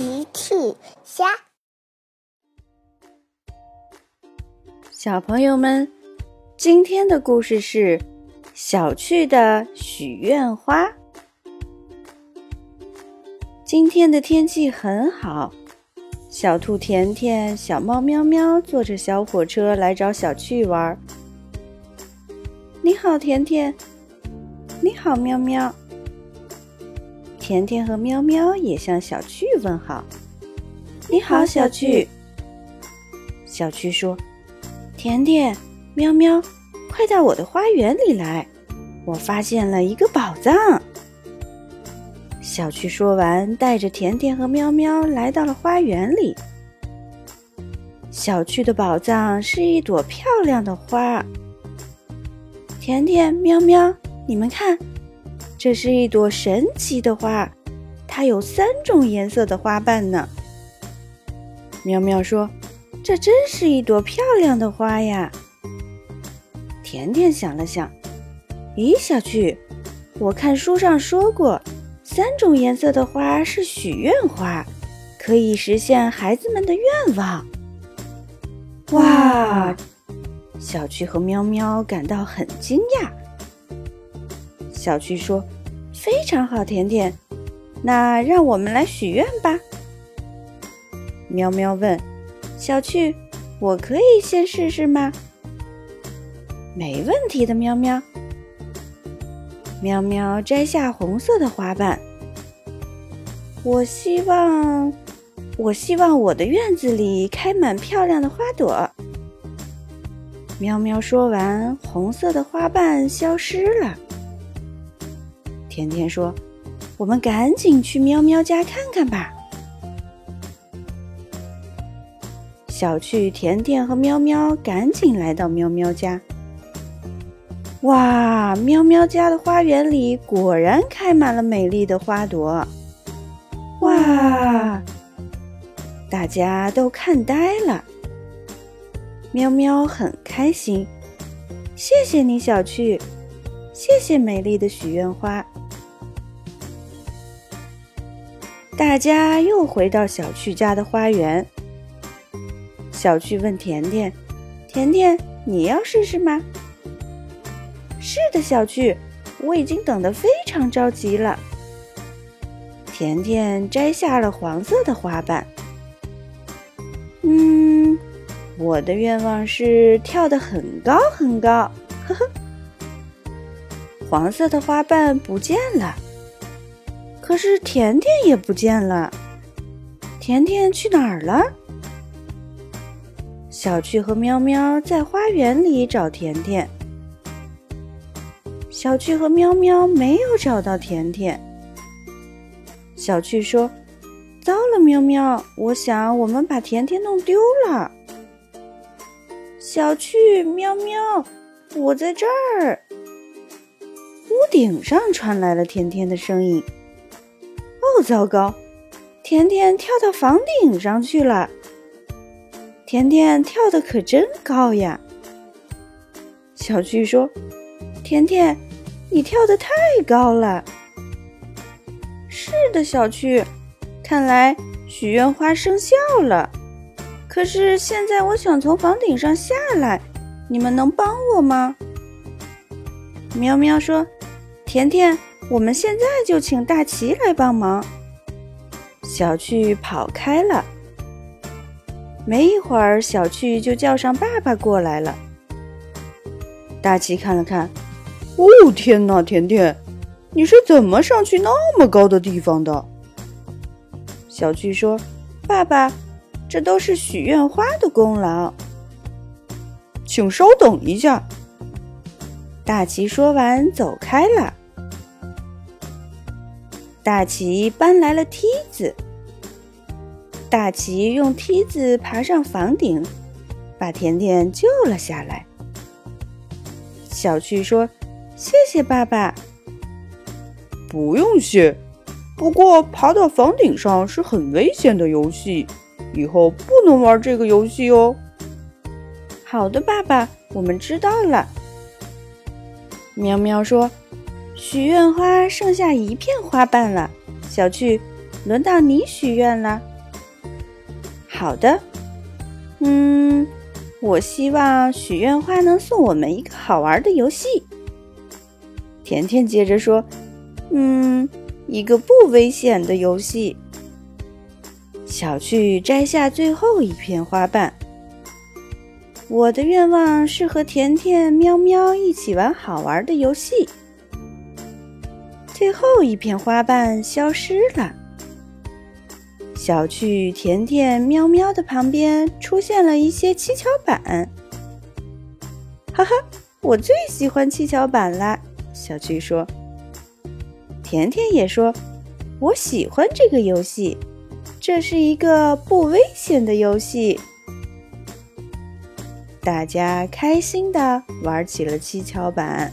奇趣虾，小朋友们，今天的故事是小趣的许愿花。今天的天气很好，小兔甜甜、小猫喵喵坐着小火车来找小趣玩。你好，甜甜。你好，喵喵。甜甜和喵喵也向小趣问好。你好，小趣。小趣说：“甜甜，喵喵，快到我的花园里来，我发现了一个宝藏。”小趣说完，带着甜甜和喵喵来到了花园里。小趣的宝藏是一朵漂亮的花。甜甜、喵喵，你们看。这是一朵神奇的花，它有三种颜色的花瓣呢。喵喵说：“这真是一朵漂亮的花呀。”甜甜想了想：“咦，小趣，我看书上说过，三种颜色的花是许愿花，可以实现孩子们的愿望。”哇！小趣和喵喵感到很惊讶。小趣说：“非常好，甜甜，那让我们来许愿吧。”喵喵问：“小趣，我可以先试试吗？”“没问题的，喵喵。”喵喵摘下红色的花瓣。我希望，我希望我的院子里开满漂亮的花朵。喵喵说完，红色的花瓣消失了。甜甜说：“我们赶紧去喵喵家看看吧。”小趣、甜甜和喵喵赶紧来到喵喵家。哇！喵喵家的花园里果然开满了美丽的花朵。哇！大家都看呆了。喵喵很开心，谢谢你，小趣，谢谢美丽的许愿花。大家又回到小趣家的花园。小趣问甜甜：“甜甜，你要试试吗？”“是的，小趣，我已经等得非常着急了。”甜甜摘下了黄色的花瓣。“嗯，我的愿望是跳得很高很高。”呵呵，黄色的花瓣不见了。可是甜甜也不见了，甜甜去哪儿了？小趣和喵喵在花园里找甜甜，小趣和喵喵没有找到甜甜。小趣说：“糟了，喵喵，我想我们把甜甜弄丢了。”小趣，喵喵，我在这儿。屋顶上传来了甜甜的声音。糟糕！甜甜跳到房顶上去了。甜甜跳的可真高呀！小趣说：“甜甜，你跳的太高了。”是的，小趣，看来许愿花生效了。可是现在我想从房顶上下来，你们能帮我吗？喵喵说：“甜甜。”我们现在就请大奇来帮忙。小趣跑开了，没一会儿，小趣就叫上爸爸过来了。大奇看了看，哦天哪，甜甜，你是怎么上去那么高的地方的？小趣说：“爸爸，这都是许愿花的功劳。”请稍等一下。大奇说完，走开了。大奇搬来了梯子。大奇用梯子爬上房顶，把甜甜救了下来。小趣说：“谢谢爸爸。”不用谢。不过爬到房顶上是很危险的游戏，以后不能玩这个游戏哦。好的，爸爸，我们知道了。喵喵说。许愿花剩下一片花瓣了，小趣，轮到你许愿了。好的，嗯，我希望许愿花能送我们一个好玩的游戏。甜甜接着说：“嗯，一个不危险的游戏。”小趣摘下最后一片花瓣。我的愿望是和甜甜、喵喵一起玩好玩的游戏。最后一片花瓣消失了。小趣、甜甜、喵喵的旁边出现了一些七巧板。哈哈，我最喜欢七巧板啦！小趣说。甜甜也说：“我喜欢这个游戏，这是一个不危险的游戏。”大家开心的玩起了七巧板。